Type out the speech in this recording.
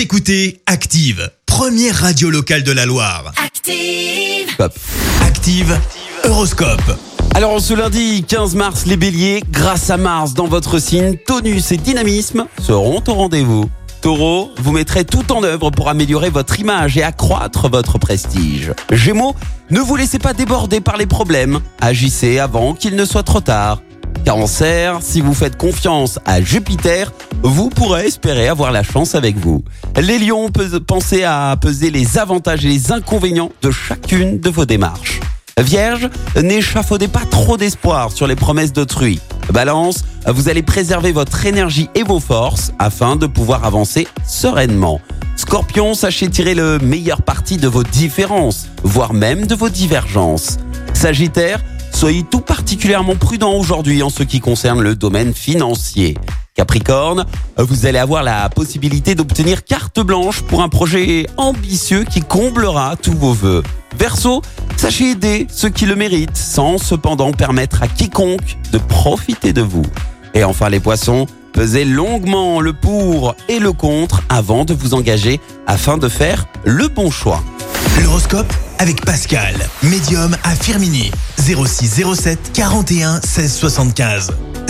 Vous écoutez Active, première radio locale de la Loire. Active. Hop. Active, Horoscope. Alors ce lundi 15 mars, les béliers, grâce à Mars dans votre signe, tonus et dynamisme seront au rendez-vous. Taureau, vous mettrez tout en œuvre pour améliorer votre image et accroître votre prestige. Gémeaux, ne vous laissez pas déborder par les problèmes. Agissez avant qu'il ne soit trop tard. Cancer, si vous faites confiance à Jupiter, vous pourrez espérer avoir la chance avec vous. Les lions, pe- pensez à peser les avantages et les inconvénients de chacune de vos démarches. Vierge, n'échafaudez pas trop d'espoir sur les promesses d'autrui. Balance, vous allez préserver votre énergie et vos forces afin de pouvoir avancer sereinement. Scorpion, sachez tirer le meilleur parti de vos différences, voire même de vos divergences. Sagittaire, soyez tout particulièrement prudent aujourd'hui en ce qui concerne le domaine financier. Capricorne, vous allez avoir la possibilité d'obtenir carte blanche pour un projet ambitieux qui comblera tous vos vœux. Verseau, sachez aider ceux qui le méritent sans cependant permettre à quiconque de profiter de vous. Et enfin les poissons, pesez longuement le pour et le contre avant de vous engager afin de faire le bon choix. L'horoscope avec Pascal, médium à Firmini. 06 07 41 16 75.